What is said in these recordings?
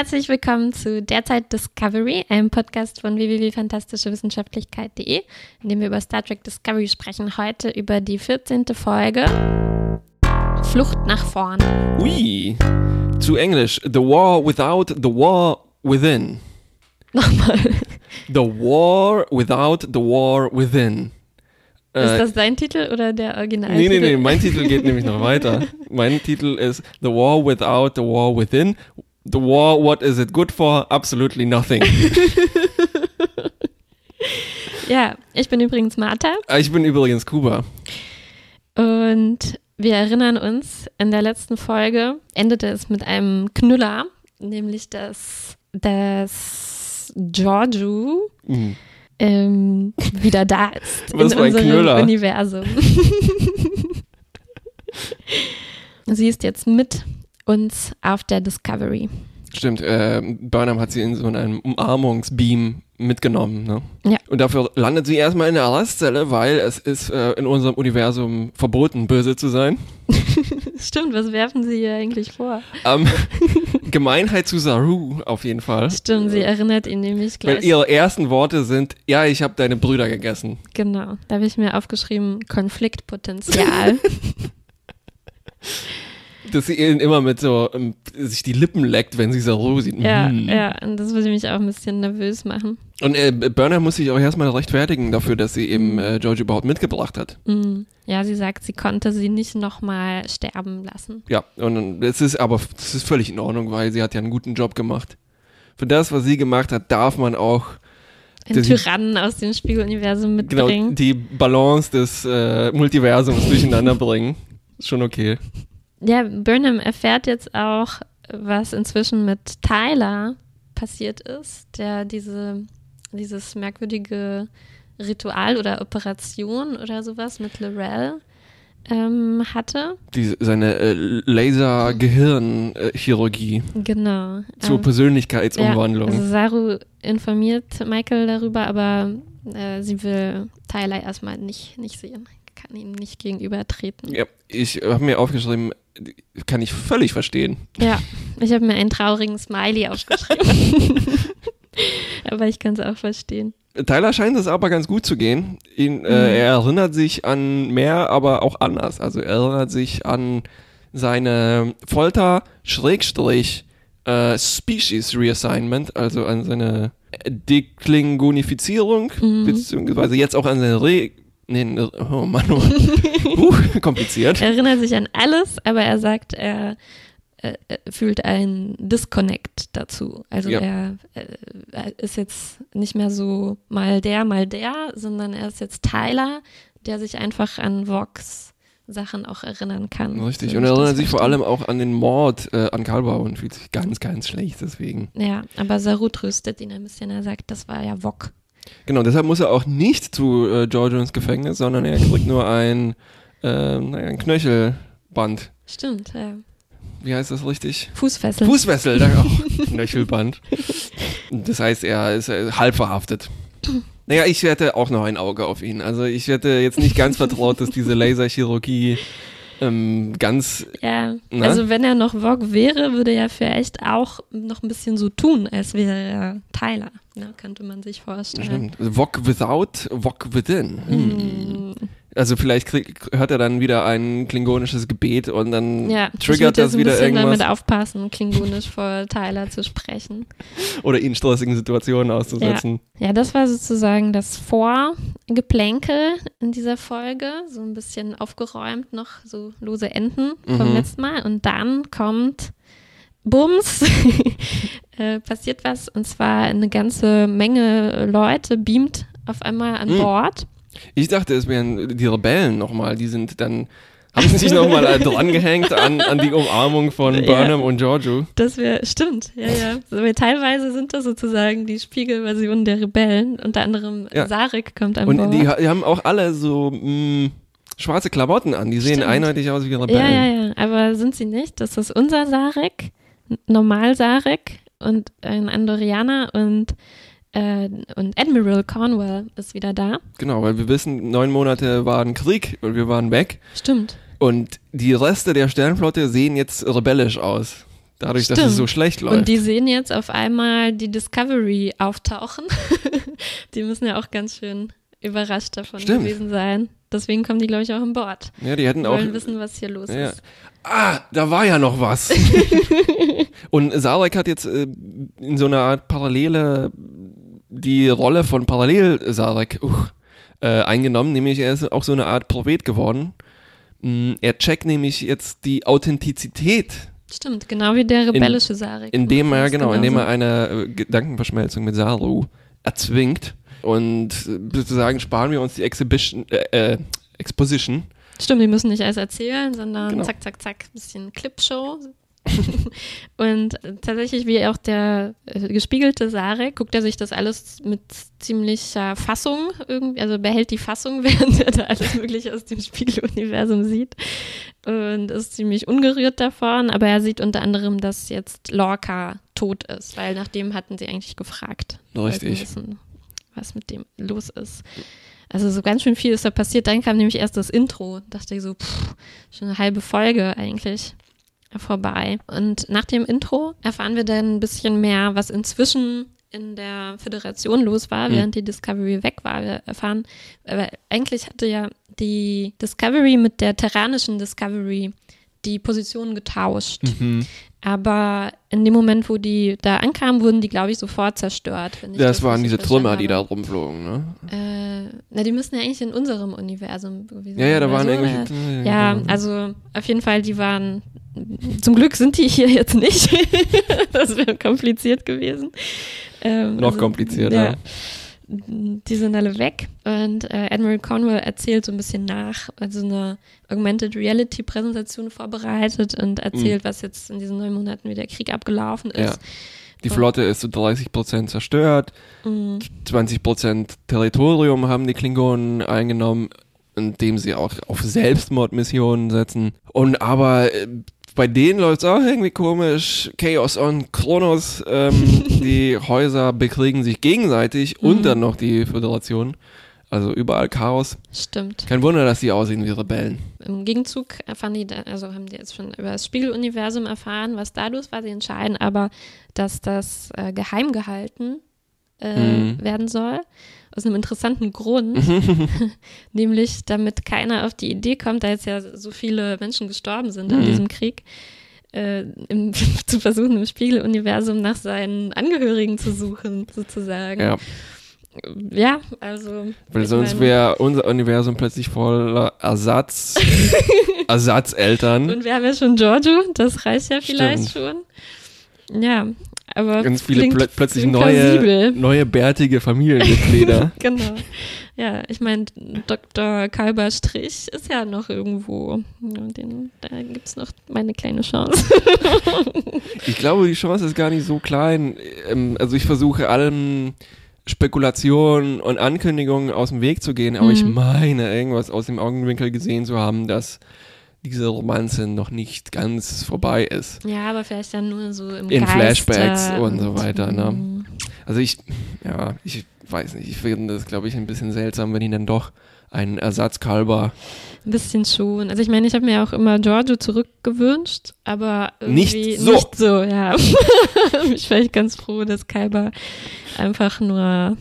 Herzlich willkommen zu Derzeit Discovery, einem Podcast von www.fantastischewissenschaftlichkeit.de, in dem wir über Star Trek Discovery sprechen. Heute über die 14. Folge Flucht nach vorn. Ui, zu Englisch. The War Without the War Within. Nochmal. The War Without the War Within. Ist das dein Titel oder der Original? Nee, nee, nee, mein Titel geht nämlich noch weiter. Mein Titel ist The War Without the War Within. The War, what is it good for? Absolutely nothing. ja, ich bin übrigens Martha. Ich bin übrigens Kuba. Und wir erinnern uns, in der letzten Folge endete es mit einem Knüller, nämlich dass, dass Giorgio Mhm. ähm, wieder da ist Was in unserem Knüller. Universum. Sie ist jetzt mit uns auf der Discovery. Stimmt, äh, Burnham hat sie in so einem Umarmungsbeam mitgenommen. Ne? Ja. Und dafür landet sie erstmal in der Arrestzelle, weil es ist äh, in unserem Universum verboten, böse zu sein. Stimmt, was werfen Sie ihr eigentlich vor? Ähm, Gemeinheit zu Saru auf jeden Fall. Stimmt, sie erinnert ihn nämlich Weil gleich. ihre ersten Worte sind, ja, ich habe deine Brüder gegessen. Genau, da habe ich mir aufgeschrieben, Konfliktpotenzial. Dass sie ihnen immer mit so, ähm, sich die Lippen leckt, wenn sie Saru sieht. ja, Mhm. ja, und das würde mich auch ein bisschen nervös machen. Und äh, Burner muss sich auch erstmal rechtfertigen dafür, dass sie eben äh, George überhaupt mitgebracht hat. Mhm. Ja, sie sagt, sie konnte sie nicht nochmal sterben lassen. Ja, und es ist aber das ist völlig in Ordnung, weil sie hat ja einen guten Job gemacht. Für das, was sie gemacht hat, darf man auch Das- Tyrannen aus dem Spiegeluniversum genau mitbringen. die Balance des äh, Multiversums durcheinander bringen. Ist schon okay. Ja, Burnham erfährt jetzt auch, was inzwischen mit Tyler passiert ist, der diese, dieses merkwürdige Ritual oder Operation oder sowas mit Lorel ähm, hatte. Die, seine äh, Laser-Gehirn-Chirurgie Genau. zur Ähm, Persönlichkeitsumwandlung. Ja, also Saru informiert Michael darüber, aber äh, sie will Tyler erstmal nicht, nicht sehen. Kann ihm nicht gegenübertreten. Ja, ich habe mir aufgeschrieben, kann ich völlig verstehen. Ja, ich habe mir einen traurigen Smiley aufgeschrieben. aber ich kann es auch verstehen. Tyler scheint es aber ganz gut zu gehen. Ihn, Mhm. äh, er erinnert sich an mehr, aber auch anders. Also er erinnert sich an seine Folter Schrägstrich äh, Species Reassignment, also an seine Deklingonifizierung, Mhm. beziehungsweise jetzt auch an seine Re... Nee, ne- oh Mann, oh. uh, kompliziert. Er erinnert sich an alles, aber er sagt, er äh, äh, fühlt einen Disconnect dazu. Also Ja. er, äh, er ist jetzt nicht mehr so mal der, mal der, sondern er ist jetzt Tyler, der sich einfach an Vox Sachen auch erinnern kann. Richtig. So Und er erinnert sich vor allem auch an den Mord äh, an Kalbau und fühlt sich ganz, ganz schlecht deswegen. Ja, aber Saru tröstet ihn ein bisschen. Er sagt, das war ja Vok. Genau, deshalb muss er auch nicht zu äh, Giorgio ins Gefängnis, sondern er kriegt nur ein, äh, ein Knöchelband. Stimmt, ja. Wie heißt das richtig? Fußfessel. Fußwessel, danke auch. Knöchelband. Das heißt, er ist äh, halb verhaftet. Naja, ich hätte auch noch ein Auge auf ihn. Also ich hätte jetzt nicht ganz vertraut, dass diese Laserchirurgie ähm, ganz Ja, Na? also wenn er noch Vogue wäre, würde er vielleicht auch noch ein bisschen so tun, als wäre er Tyler. Ne, könnte man sich vorstellen. Stimmt. Wok without, wok within. Hm. Mm. Also vielleicht krieg, hört er dann wieder ein klingonisches Gebet und dann Ja, ich triggert würde das jetzt ein wieder bisschen irgendwas. damit aufpassen, klingonisch vor Tyler zu sprechen. Oder ihn stressigen Situationen auszusetzen. Ja, das war sozusagen das Vorgeplänkel in dieser Folge. So ein bisschen aufgeräumt noch, so lose Enden vom Mhm. letzten Mal. Und dann kommt Bums, äh, passiert was. Und zwar eine ganze Menge Leute beamt auf einmal an Mhm. Bord. Ich dachte, es wären die Rebellen nochmal. Die sind dann, haben sich nochmal drangehängt an, an die Umarmung von Ja. Burnham und Giorgio. Das wäre, stimmt, ja, ja. So, weil teilweise sind das sozusagen die Spiegelversionen der Rebellen. Unter anderem Ja. Sarek kommt an Und die, die haben auch alle so mh, schwarze Klamotten an. Die sehen Stimmt. eindeutig aus wie Ja, Rebellen. ja, ja, aber sind sie nicht? Das ist unser Sarek, Normal Sarek und ein Andorianer und, äh, und Admiral Cornwell ist wieder da. Genau, weil wir wissen, neun Monate waren Krieg und wir waren weg. Stimmt. Und die Reste der Sternflotte sehen jetzt rebellisch aus. Dadurch, dass es Stimmt. so schlecht läuft. Und die sehen jetzt auf einmal die Discovery auftauchen. die müssen ja auch ganz schön überrascht davon Stimmt. gewesen sein. Deswegen kommen die, glaube ich, auch an Bord. ja, die hätten auch. Wollen wissen, was hier los Ja. ist. Ah, da war ja noch was. Und Sarek hat jetzt äh, in so einer Art Parallele die Rolle von Parallel-Sarek uh, äh, eingenommen, nämlich er ist auch so eine Art Prophet geworden. Mm, Er checkt nämlich jetzt die Authentizität, Stimmt, genau wie der rebellische Sarek. indem er, genau, indem er eine äh, Gedankenverschmelzung mit Saru erzwingt. Und sozusagen sparen wir uns die Exhibition, äh, äh, Exposition. Stimmt, die müssen nicht alles erzählen, sondern Genau. zack, zack, zack, bisschen Clipshow. und tatsächlich, wie auch der äh, gespiegelte Sarek, guckt er sich das alles mit ziemlicher Fassung irgendwie, also behält die Fassung, während er da alles Mögliche aus dem Spiegeluniversum sieht. Und ist ziemlich ungerührt davon, aber er sieht unter anderem, dass jetzt Lorca tot ist, weil nach dem hatten sie eigentlich gefragt. Richtig. Wissen, was mit dem los ist. Also so ganz schön viel ist da passiert. Dann kam nämlich erst das Intro. Dachte ich so, pff, schon eine halbe Folge eigentlich vorbei. Und nach dem Intro erfahren wir dann ein bisschen mehr, was inzwischen in der Föderation los war, Mhm. während die Discovery weg war. Wir erfahren, aber eigentlich hatte ja die Discovery mit der terranischen Discovery die Positionen getauscht. Mhm. Aber in dem Moment, wo die da ankamen, wurden die, glaube ich, sofort zerstört. ich Das waren diese Trümmer, die da rumflogen, ne? Äh, na, die müssen ja eigentlich in unserem Universum gewesen Ja, ja, da sein, waren so, irgendwelche. oder? Ja, also auf jeden Fall, die waren. Zum Glück sind die hier jetzt nicht. das wäre kompliziert gewesen. Ähm, Noch komplizierter. Ja, die sind alle weg. Und äh, Admiral Cornwall erzählt so ein bisschen nach, also eine Augmented Reality Präsentation vorbereitet und erzählt, was jetzt in diesen neun Monaten wie der Krieg abgelaufen Ja. ist. Die Flotte ist zu 30% zerstört, Mhm. 20% Territorium haben die Klingonen eingenommen, indem sie auch auf Selbstmordmissionen setzen. Und aber äh, bei denen läuft es auch irgendwie komisch. Chaos on Kronos, ähm, die Häuser bekriegen sich gegenseitig und Mhm. dann noch die Föderation. Also überall Chaos. Stimmt. Kein Wunder, dass die aussehen wie Rebellen. Im Gegenzug erfahren die, also haben die jetzt schon über das Spiegeluniversum erfahren, was da los war. Sie entscheiden aber, dass das äh, geheim gehalten äh, Mhm. werden soll. Aus einem interessanten Grund, nämlich damit keiner auf die Idee kommt, da jetzt ja so viele Menschen gestorben sind in Mhm. diesem Krieg, äh, im, zu versuchen, im Spiegeluniversum nach seinen Angehörigen zu suchen, sozusagen. Ja, Ja, also. weil sonst wäre unser Universum plötzlich voller Ersatz, Ersatzeltern. Und wir haben ja schon Giorgio, das reicht ja vielleicht schon. Ja, aber. Ganz viele plö plötzlich neue, neue bärtige Familienmitglieder. Genau. Ja, ich meine, Dr. Kalber Strich ist ja noch irgendwo. Den, da gibt es noch meine kleine Chance. ich glaube, die Chance ist gar nicht so klein. Ähm, Also ich versuche allen Spekulationen und Ankündigungen aus dem Weg zu gehen, aber ich Mhm. meine, irgendwas aus dem Augenwinkel gesehen zu haben, dass diese Romanze noch nicht ganz vorbei ist. Ja, aber vielleicht dann nur so im In Geiste Flashbacks und so weiter, ne? mm, Also ich, ja, ich weiß nicht, ich finde das, glaube ich, ein bisschen seltsam, wenn die dann doch einen Ersatzkalber Ein bisschen schon. Also ich meine, ich habe mir auch immer Giorgio zurückgewünscht, aber Nicht so. nicht so, ja. ich wäre ganz froh, dass Kalber einfach nur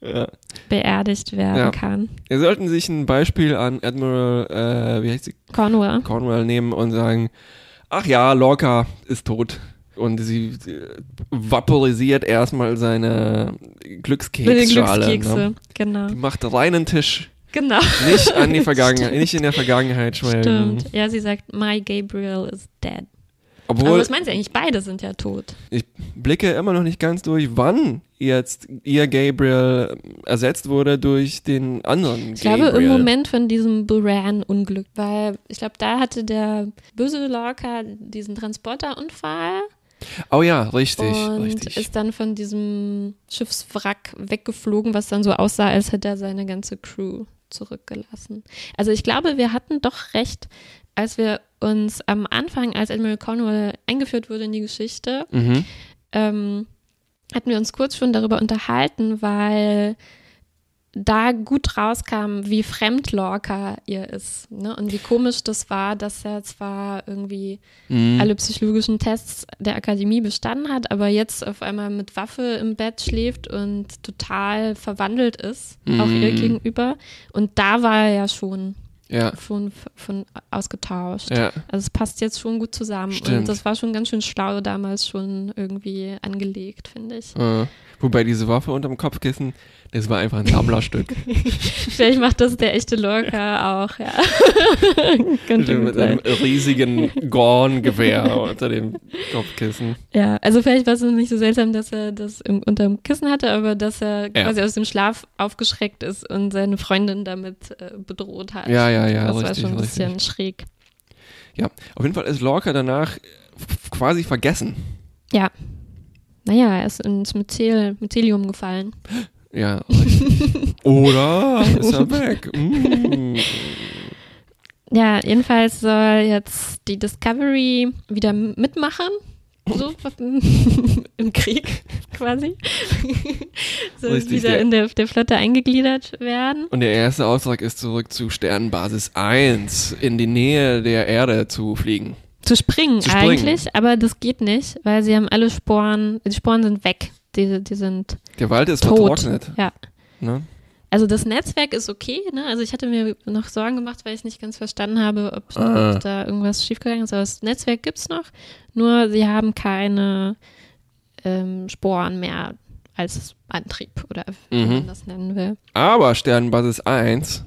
ja. Beerdigt werden Ja. kann. Wir sollten sich ein Beispiel an Admiral, äh, wie heißt sie, Cornwall. Cornwell nehmen und sagen, ach ja, Lorca ist tot. Und sie vaporisiert erstmal seine Glückskeksschale. Glückskekse, Ne? genau. Die macht reinen Tisch. Genau. Nicht an die Vergangenheit, nicht in der Vergangenheit schwelgen. Stimmt. Ja, sie sagt, my Gabriel is dead. Aber Obwohl, was meint sie eigentlich? Beide sind ja tot. ich blicke immer noch nicht ganz durch, wann jetzt ihr Gabriel ersetzt wurde durch den anderen Ich Gabriel. glaube im Moment von diesem Buran-Unglück, weil ich glaube, da hatte der böse Lorca diesen Transporterunfall Oh ja, richtig, und richtig. ist dann von diesem Schiffswrack weggeflogen, was dann so aussah, als hätte er seine ganze Crew zurückgelassen. Also ich glaube, wir hatten doch recht, als wir uns am Anfang, als Admiral Cornwall eingeführt wurde in die Geschichte, Mhm. ähm, hatten wir uns kurz schon darüber unterhalten, weil da gut rauskam, wie fremd Lorca ihr ist. Ne? Und wie komisch das war, dass er zwar irgendwie Mhm. alle psychologischen Tests der Akademie bestanden hat, aber jetzt auf einmal mit Waffe im Bett schläft und total verwandelt ist, auch Mhm. ihr gegenüber. Und da war er ja schon, Ja, schon von ausgetauscht. ja. Also es passt jetzt schon gut zusammen. Stimmt. Und das war schon ganz schön schlau damals schon irgendwie angelegt, finde ich. Äh, wobei diese Waffe unterm Kopfkissen, das war einfach ein Sammlerstück. Vielleicht macht das der echte Lorca auch, ja. Könnte mit einem sein. riesigen Gorn-Gewehr unter dem Kopfkissen. Ja, also vielleicht war es nicht so seltsam, dass er das im, unterm Kissen hatte, aber dass er quasi aus dem Schlaf aufgeschreckt ist und seine Freundin damit äh, bedroht hat. Ja, ja, ja, Das war richtig, schon ein richtig. bisschen schräg. Ja, auf jeden Fall ist Lorca danach quasi vergessen. Ja. Naja, er ist ins Myzel, Mycelium gefallen. Ja. Oder ist er weg? Mm. Ja, jedenfalls soll jetzt die Discovery wieder mitmachen. So im Krieg quasi. soll Richtig, wieder der- in der, der Flotte eingegliedert werden. Und der erste Auftrag ist zurück zu Sternenbasis 1 in die Nähe der Erde zu fliegen. Zu springen, Zu springen. eigentlich, aber das geht nicht, weil sie haben alle Sporen, die Sporen sind weg. Die, die sind Der Wald ist tot. vertrocknet. Ja. Ne? Also das Netzwerk ist okay, ne? Also ich hatte mir noch Sorgen gemacht, weil ich nicht ganz verstanden habe, ob, Ah. ob da irgendwas schiefgegangen ist. Aber das Netzwerk gibt's noch, nur sie haben keine ähm, Sporen mehr als Antrieb oder wie Mhm. man das nennen will. Aber Sternenbasis 1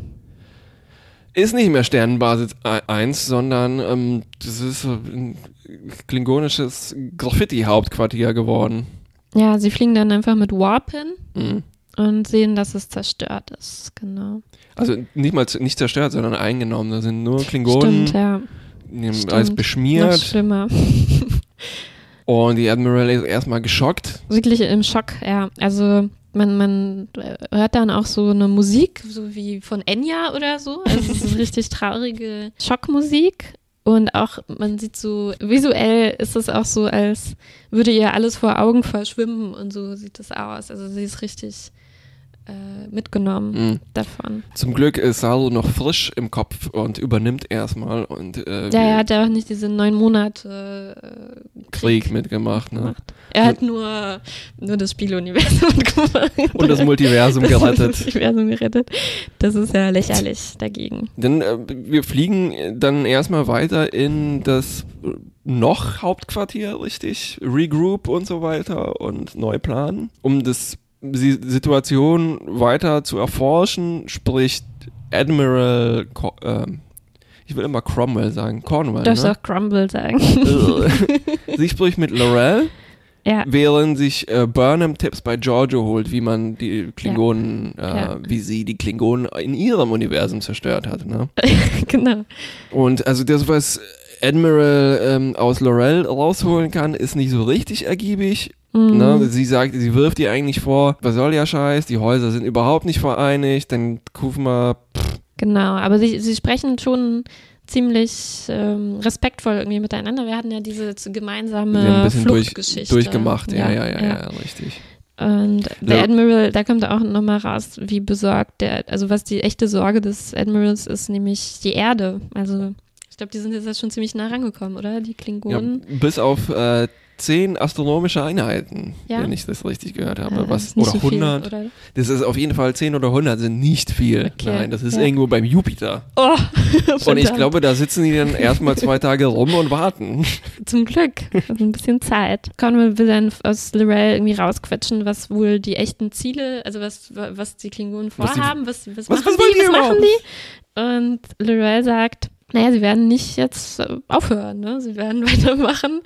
ist nicht mehr Sternenbasis 1, sondern ähm, das ist ein klingonisches Graffiti-Hauptquartier geworden. Ja, sie fliegen dann einfach mit Warp hin Mhm. Und sehen, dass es zerstört ist. Genau. Also nicht mal nicht zerstört, sondern eingenommen. Da sind nur Klingonen, Stimmt, ja. Stimmt. alles Noch beschmiert. schlimmer. Und die Admiral ist erstmal geschockt. Wirklich im Schock, ja. Also man, man hört dann auch so eine Musik, so wie von Enya oder so. Also es ist richtig traurige Schockmusik. Und auch, man sieht so, visuell ist es auch so, als würde ihr alles vor Augen verschwimmen und so sieht es aus. Also sie ist richtig äh, mitgenommen Mhm. davon. Zum Glück ist Saru noch frisch im Kopf und übernimmt erstmal und äh, Ja, er hat ja auch nicht diese neun Monate äh, Krieg mitgemacht. Ne? gemacht. Er hat nur, nur das Spieluniversum gemacht. Und das Multiversum Das gerettet. Universum gerettet. Das ist ja lächerlich dagegen. Denn äh, wir fliegen dann erstmal weiter in das noch Hauptquartier, richtig? Regroup und so weiter und neu planen. Um das, die Situation weiter zu erforschen, spricht Admiral, Co ähm, ich will immer Cromwell sagen, Cornwell. Du darfst ne? auch Crumble sagen. Sie spricht mit Laurel, ja, während sich äh, Burnham Tipps bei Giorgio holt, wie man die Klingonen, äh, Ja. wie sie die Klingonen in ihrem Universum zerstört hat. Ne? genau. Und also das, was Admiral ähm, aus Laurel rausholen kann, ist nicht so richtig ergiebig. Mhm. Ne? Sie sagt, sie wirft ihr eigentlich vor, was soll der Scheiß, die Häuser sind überhaupt nicht vereinigt, dann Kufma, Genau, aber sie, sie sprechen schon ziemlich ähm, respektvoll irgendwie miteinander. Wir hatten ja diese gemeinsame bisschen durch, Fluchtgeschichte. durchgemacht. Ja, ja, ja, ja, richtig. Und der Ja. Admiral, da kommt auch nochmal raus, wie besorgt der, also was die echte Sorge des Admirals ist, nämlich die Erde. Also glaube, die sind jetzt schon ziemlich nah rangekommen, oder? Die Ja, Klingonen. bis auf äh, zehn astronomische Einheiten, Ja. wenn ich das richtig gehört habe. Ja, was, oder so viel, 100. oder? Das ist auf jeden Fall 10 oder 100 sind nicht viel. Okay, Nein, das ist ja. irgendwo beim Jupiter. Oh, Und ich glaube, da sitzen die dann erstmal zwei Tage rum und warten. Zum Glück. Also ein bisschen Zeit. Cornwall will dann aus Lorel irgendwie rausquetschen, was wohl die echten Ziele, also was, was die Klingonen Was die- vorhaben, was, was, was- machen was die, was machen die? Und Lorel sagt, naja, sie werden nicht jetzt äh, aufhören, ne? Sie werden weitermachen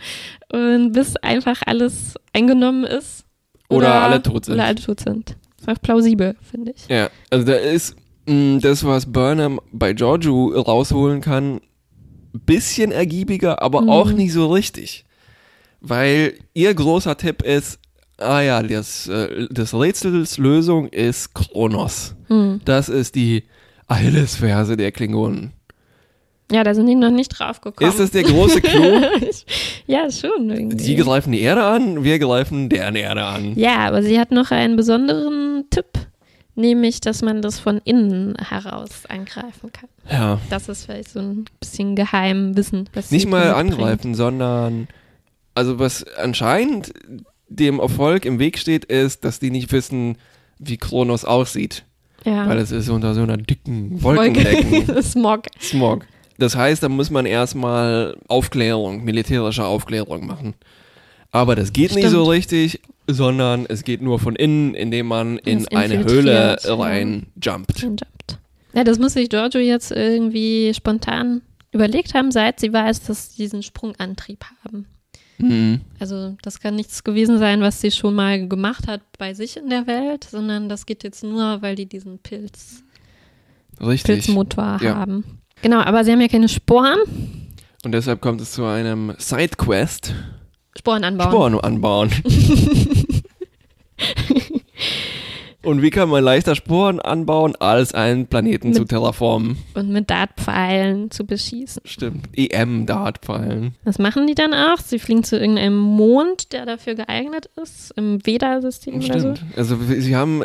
und bis einfach alles eingenommen ist. Oder alle tot sind. Oder alle tot sind. Ist auch plausibel, finde ich. Ja, also da ist mh, das, was Burnham bei Giorgio rausholen kann, bisschen ergiebiger, aber Mhm. auch nicht so richtig. Weil ihr großer Tipp ist, ah ja, das, äh, des Rätsels Lösung ist Kronos. Hm. Das ist die Achillesferse der Klingonen. Ja, da sind die noch nicht drauf gekommen. Ist das der große Clou? ja, schon irgendwie. Die greifen die Erde an, wir greifen deren Erde an. Ja, aber sie hat noch einen besonderen Tipp, Nämlich, dass man das von innen heraus angreifen kann. Ja. Das ist vielleicht so ein bisschen Geheimwissen. Was Nicht sie mal angreifen, sondern also was anscheinend dem Erfolg im Weg steht, ist, dass die nicht wissen, wie Kronos aussieht. Ja. Weil es ist unter so einer dicken Wolkendecke. Wolke. Smog. Smog. Das heißt, da muss man erstmal Aufklärung, militärische Aufklärung machen. Aber das geht nicht Stimmt. so richtig, sondern es geht nur von innen, indem man in eine Höhle ja. rein jumpt. Jumpt. Ja, das muss sich Giorgio jetzt irgendwie spontan überlegt haben, seit sie weiß, dass sie diesen Sprungantrieb haben. Mhm. Also das kann nichts gewesen sein, was sie schon mal gemacht hat bei sich in der Welt, sondern das geht jetzt nur, weil die diesen Pilz, Richtig. Pilzmotor Ja. haben. Genau, aber sie haben ja keine Sporen. Und deshalb kommt es zu einem Sidequest. Sporen anbauen. Sporen anbauen. Und wie kann man leichter Sporen anbauen, als einen Planeten Mit- zu terraformen? Und mit Dartpfeilen zu beschießen. Stimmt. EM-Dartpfeilen. Das machen die dann auch. Sie fliegen zu irgendeinem Mond, der dafür geeignet ist, im Veda-System oder so. Stimmt. Also sie haben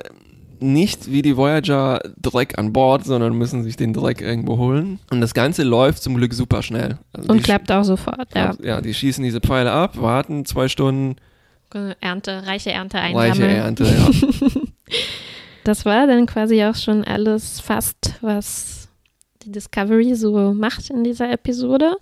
nicht wie die Voyager Dreck an Bord, sondern müssen sich den Dreck irgendwo holen. Und das Ganze läuft zum Glück super schnell. Also Und klappt auch sofort. Ja. ja, die schießen diese Pfeile ab, warten zwei Stunden, Ernte, reiche Ernte reiche einsammeln. Ernte. Ja. Das war dann quasi auch schon alles fast, was die Discovery so macht in dieser Episode.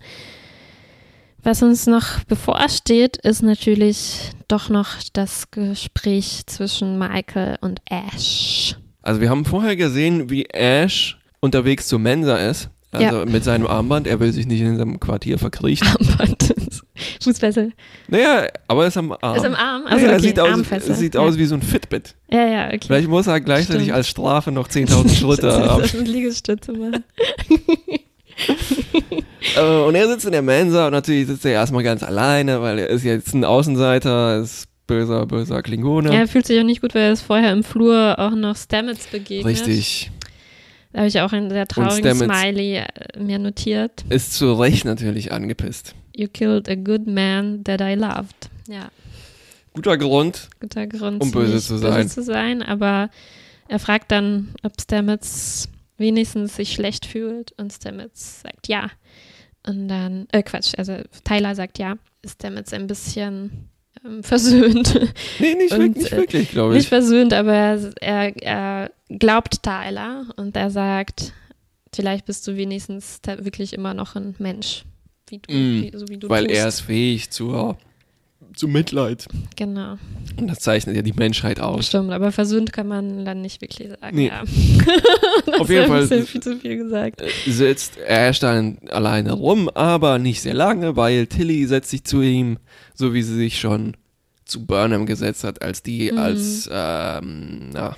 Was uns noch bevorsteht, ist natürlich doch noch das Gespräch zwischen Michael und Ash. Also wir haben vorher gesehen, wie Ash unterwegs zur Mensa ist. Also mit seinem Armband. Er will sich nicht in seinem Quartier verkriechen. Armband. Fußfessel. Naja, aber er ist am Arm. Ist am Arm? Ja, Also er okay, sieht, aus, Armfessel. sieht ja. aus wie so ein Fitbit. Ja, ja, okay. Vielleicht muss er gleichzeitig Stimmt. als Strafe noch 10.000 Schritte haben. Liegestütze machen. Äh, und er sitzt in der Mensa und natürlich sitzt er erstmal ganz alleine, weil er ist jetzt ein Außenseiter, ist böser, böser Klingone. Ja, er fühlt sich auch nicht gut, weil er ist vorher im Flur auch noch Stamets begegnet. Richtig. Da habe ich auch einen sehr traurigen Smiley äh, mir notiert. Ist zu Recht natürlich angepisst. You killed a good man that I loved. Ja, Guter Grund. guter Grund, Um böse zu sein. böse zu sein. Aber er fragt dann, ob Stamets wenigstens sich schlecht fühlt. Und Stamets sagt ja. Und dann, äh Quatsch, also Tyler sagt ja. Stamets ein bisschen ähm, versöhnt. Nee, nicht, Und, wirklich, nicht äh, wirklich, glaube Nicht ich. versöhnt, aber er, er, glaubt Tyler und er sagt, vielleicht bist du wenigstens wirklich immer noch ein Mensch. Wie du, Mm, wie, so wie du Weil tust. er ist fähig zur, zu Mitleid. Genau, Und das zeichnet ja die Menschheit aus. stimmt. Aber versöhnt kann man dann nicht wirklich sagen. Nee. Ja. Auf jeden Fall ein bisschen viel zu viel gesagt. sitzt Ash dann alleine rum, aber nicht sehr lange, weil Tilly setzt sich zu ihm, so wie sie sich schon zu Burnham gesetzt hat, als die Mhm. als ähm, ja,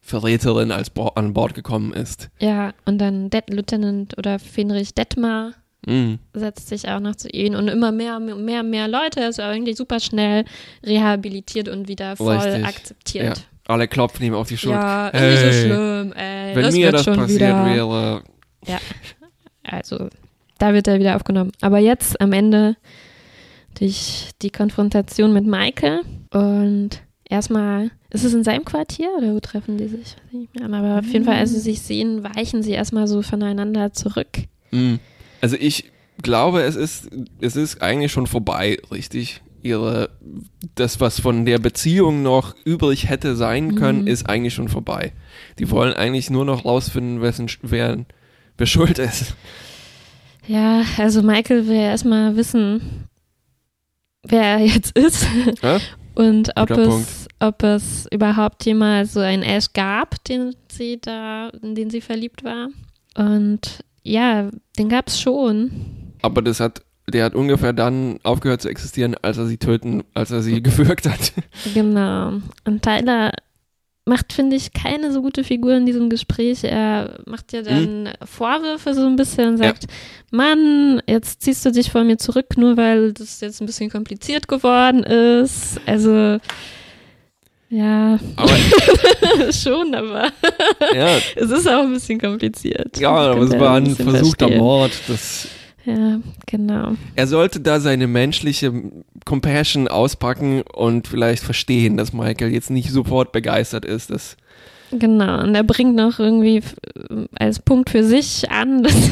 Verräterin als Bo an Bord gekommen ist. Ja, und dann Det Lieutenant oder Fenrich Detmar Mhm. setzt sich auch noch zu ihnen und immer mehr, mehr, mehr Leute. Er ist eigentlich super schnell rehabilitiert und wieder voll Richtig. Ja. akzeptiert. Alle klopfen ihm auf die Schulter. Ja, ist nicht so schlimm, ey. Wenn das mir das schon passiert wieder. wäre, Also, da wird er wieder aufgenommen. Aber jetzt am Ende durch die Konfrontation mit Michael und erstmal, ist es in seinem Quartier oder wo treffen die sich? Weiß ich nicht mehr. Aber auf jeden Fall, als sie sich sehen, weichen sie erstmal so voneinander zurück. Mhm. Also ich glaube, es ist, es ist eigentlich schon vorbei, richtig. Ihre, das, was von der Beziehung noch übrig hätte sein können, Mhm. ist eigentlich schon vorbei. Die wollen eigentlich nur noch rausfinden, wessen, wer, wer schuld ist. Ja, also Michael will erstmal wissen, wer er jetzt ist Ja? und ob Guter es, ob es überhaupt jemals so einen Ash gab, den sie da, in den sie verliebt war. Und ja, den gab es schon. Aber das hat, der hat ungefähr dann aufgehört zu existieren, als er sie töten, als er sie gewürgt hat. Genau. Und Tyler macht, finde ich, keine so gute Figur in diesem Gespräch. Er macht ja dann Vorwürfe so ein bisschen und sagt, Mann, jetzt ziehst du dich von mir zurück, nur weil das jetzt ein bisschen kompliziert geworden ist. Also, ja, Aber schon, aber ja, es ist auch ein bisschen kompliziert. ja aber es war ein ein versuchter verstehen. Mord. Das, Ja, genau. er sollte da seine menschliche Compassion auspacken und vielleicht verstehen, dass Michael jetzt nicht sofort begeistert ist, dass Genau, und er bringt noch irgendwie als Punkt für sich an, dass,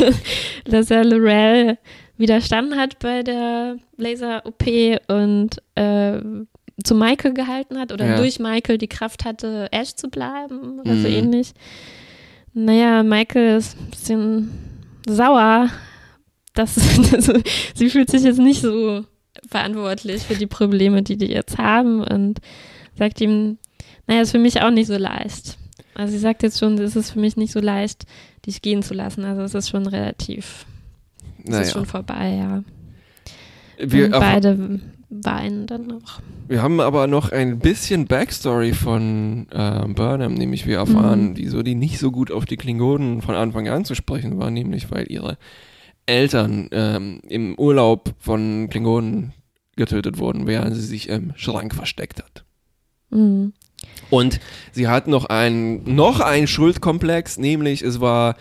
dass er Lorel widerstanden hat bei der Laser-OP und äh, zu Michael gehalten hat oder Ja. durch Michael die Kraft hatte, Ash zu bleiben oder so Mhm. ähnlich. Naja, Michael ist ein bisschen sauer. dass also, sie fühlt sich jetzt nicht so verantwortlich für die Probleme, die die jetzt haben und sagt ihm, naja, ist für mich auch nicht so leicht. Also sie sagt jetzt schon, es ist für mich nicht so leicht, dich gehen zu lassen. Also es ist schon relativ, es ist Naja, schon vorbei, ja. wir, beide weinen dann noch. wir haben aber noch ein bisschen Backstory von äh, Burnham, nämlich wir erfahren, Mhm. wieso die nicht so gut auf die Klingonen von Anfang an zu sprechen war, nämlich weil ihre Eltern ähm, im Urlaub von Klingonen getötet wurden, während sie sich im Schrank versteckt hat. Mhm. Und sie hat noch einen, noch einen Schuldkomplex, nämlich es war,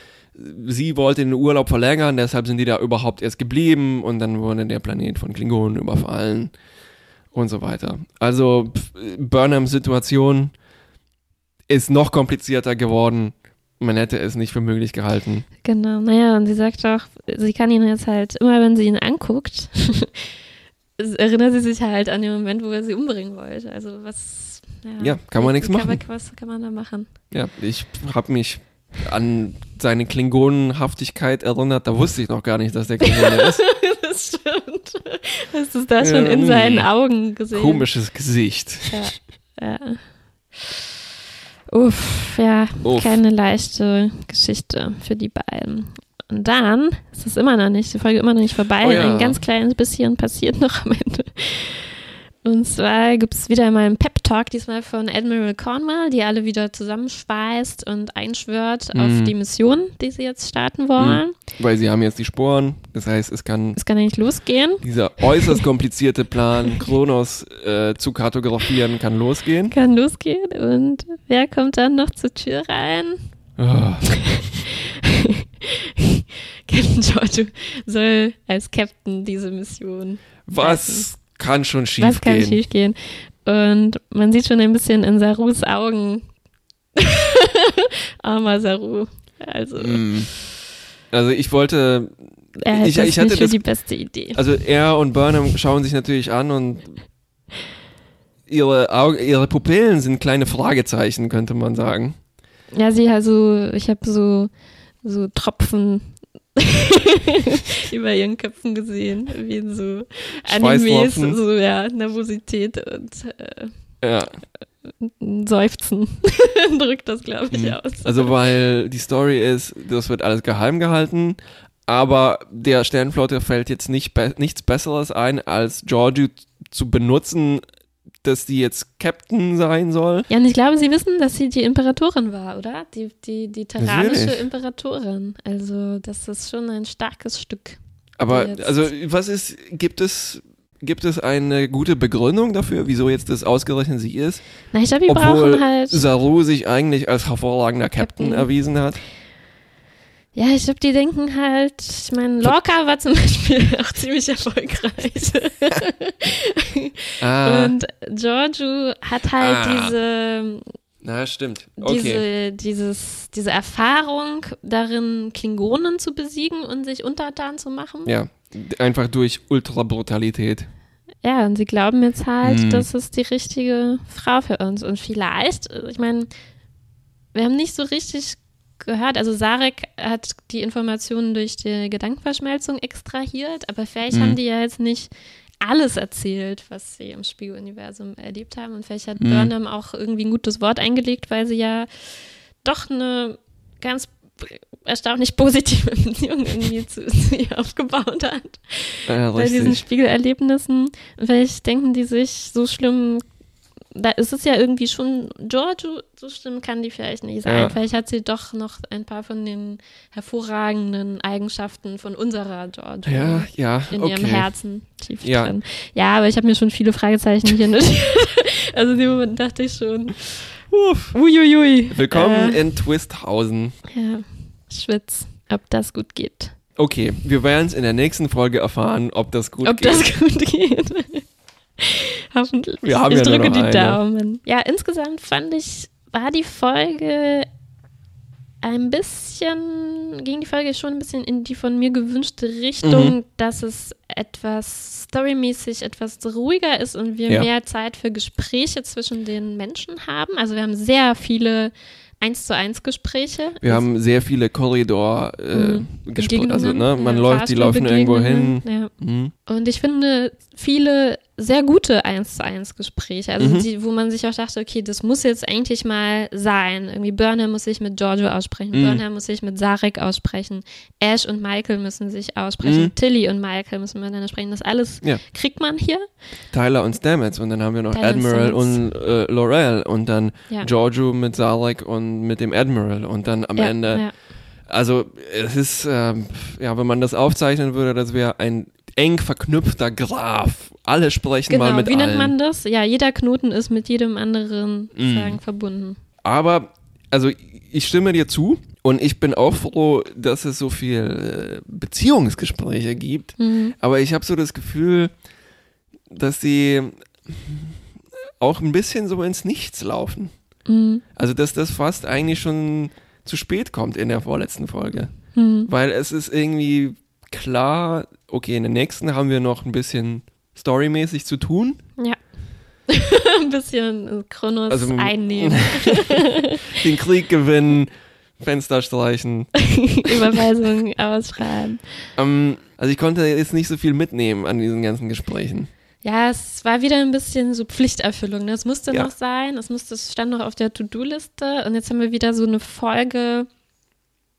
sie wollte den Urlaub verlängern, deshalb sind die da überhaupt erst geblieben und dann wurde der Planet von Klingonen überfallen und so weiter. Also Burnhams Situation ist noch komplizierter geworden. Man hätte es nicht für möglich gehalten. Genau, naja, und sie sagt auch, sie kann ihn jetzt halt, immer wenn sie ihn anguckt, erinnert sie sich halt an den Moment, wo er sie umbringen wollte. Also was, Ja, kann man nichts machen. was kann man da machen? Ja, ich habe mich an seine Klingonenhaftigkeit erinnert, da wusste ich noch gar nicht, dass der Klingone ist. das stimmt. Hast du es da schon Ja, in mm. seinen Augen gesehen? Komisches Gesicht. Ja. Uff, ja, Uff. keine leichte Geschichte für die beiden. Und dann ist es immer noch nicht, die Folge immer noch nicht vorbei. Oh ja. Ein ganz kleines bisschen passiert noch am Ende. Und zwar gibt es wieder mal einen Pep-Talk, diesmal von Admiral Cornwall, die alle wieder zusammenschweißt und einschwört auf Mhm. die Mission, die sie jetzt starten wollen. Weil sie haben jetzt die Sporen, das heißt, es kann Es kann ja nicht losgehen. dieser äußerst komplizierte Plan, Kronos äh, zu kartografieren, kann losgehen. Kann losgehen. Und wer kommt dann noch zur Tür rein? Ah, Captain Giorgio soll als Captain diese Mission. was kann schon Was schief kann gehen? schief gehen? Und man sieht schon ein bisschen in Sarus Augen. Armer Saru. Also, Mm. Also ich wollte, er ich- ich hatte nicht für das- die beste Idee. also er und Burnham schauen sich natürlich an und ihre, Augen, ihre Pupillen sind kleine Fragezeichen, könnte man sagen. Ja, sie also, ich habe so, so Tropfen über ihren Köpfen gesehen, wie in so Animes, so ja, Nervosität und äh, Ja, Seufzen drückt das, glaube ich, Mhm. aus. also weil die Story ist, das wird alles geheim gehalten, aber der Sternflotte fällt jetzt nicht be nichts Besseres ein, als Giorgio zu benutzen, dass die jetzt Captain sein soll. Ja, und ich glaube, sie wissen, dass sie die Imperatorin war, oder? Die, die, die terranische Natürlich. Imperatorin. Also, das ist schon ein starkes Stück. Aber Jetzt. also was ist, gibt es, gibt es eine gute Begründung dafür, wieso jetzt das ausgerechnet sie ist? Na, ich glaube, die Obwohl brauchen halt. Saru sich eigentlich als hervorragender Captain, Captain. erwiesen hat. Ja, ich glaube, die denken halt. Ich meine, Lorca war zum Beispiel auch ziemlich erfolgreich. Ah, Und Giorgio hat halt Ah. diese, na stimmt. Okay. diese, dieses, diese Erfahrung darin, Klingonen zu besiegen und sich untertan zu machen. Ja, einfach durch Ultrabrutalität. Ja, und sie glauben jetzt halt, Hm. das ist die richtige Frau für uns. Und vielleicht, ich meine, wir haben nicht so richtig gehört, also Sarek hat die Informationen durch die Gedankenverschmelzung extrahiert, aber vielleicht Hm. haben die ja jetzt nicht alles erzählt, was sie im Spiegeluniversum erlebt haben. Und vielleicht hat Hm. Burnham auch irgendwie ein gutes Wort eingelegt, weil sie ja doch eine ganz erstaunlich positive Beziehung irgendwie zu, zu ihr aufgebaut hat Ja, bei diesen. Spiegelerlebnissen. Und vielleicht denken die sich, so schlimm, da ist es ja irgendwie schon, Giorgio, so schlimm kann die vielleicht nicht sein. Ja. Vielleicht hat sie doch noch ein paar von den hervorragenden Eigenschaften von unserer Giorgio Ja, ja, in ihrem okay. Herzen tief Ja. drin. Ja, aber ich habe mir schon viele Fragezeichen hier notiert. also in dem Moment dachte ich schon, Uff. uiuiui. Willkommen Äh, in Twisthausen. ja, Schwitz, ob das gut geht. Okay, wir werden es in der nächsten Folge erfahren, ob das gut ob geht. das gut geht. Hoffentlich. Wir haben ich ja drücke die eine. Daumen. Ja, insgesamt fand ich, war die Folge ein bisschen, ging die Folge schon ein bisschen in die von mir gewünschte Richtung, Mhm. dass es etwas storymäßig etwas ruhiger ist und wir Ja. mehr Zeit für Gespräche zwischen den Menschen haben. Also wir haben sehr viele eins zu eins Gespräche. Wir haben sehr viele Korridor äh, Mhm. Gespräche. Also, ne, man ja, läuft, die laufen irgendwo hin. Ja. Mhm. Und ich finde viele sehr gute 1 zu 1 Gespräche, also Mhm. die, wo man sich auch dachte, okay, das muss jetzt eigentlich mal sein. Irgendwie Burnham muss sich mit Giorgio aussprechen, Mhm. Burnham muss sich mit Sarek aussprechen, Ash und Michael müssen sich aussprechen, Mhm. Tilly und Michael müssen miteinander sprechen. Das alles Ja. kriegt man hier. Tyler und Stamets und dann haben wir noch Tyler und Admiral Stamets. und äh, Laurel und dann Ja. Giorgio mit Sarek und mit dem Admiral und dann am ja, Ende. Also es ist, ähm, ja, wenn man das aufzeichnen würde, das wäre ein eng verknüpfter Graph. Alle sprechen Genau, mal mit wie allen. nennt man das? Ja, jeder Knoten ist mit jedem anderen Mhm. sagen, verbunden. Aber, also ich stimme dir zu und ich bin auch froh, dass es so viel äh, Beziehungsgespräche gibt. Mhm. Aber ich habe so das Gefühl, dass sie auch ein bisschen so ins Nichts laufen. Mhm. Also dass das fast eigentlich schon zu spät kommt in der vorletzten Folge. Mhm. Weil es ist irgendwie klar, okay, in der nächsten haben wir noch ein bisschen storymäßig zu tun. Ja. Ein bisschen Kronos Also, einnehmen, Den Krieg gewinnen, Fenster streichen. Überweisungen ausschreiben. Ähm, also ich konnte jetzt nicht so viel mitnehmen an diesen ganzen Gesprächen. Ja, es war wieder ein bisschen so Pflichterfüllung. Ne? Es musste Ja. noch sein, es musste, es stand noch auf der To-Do-Liste und jetzt haben wir wieder so eine Folge,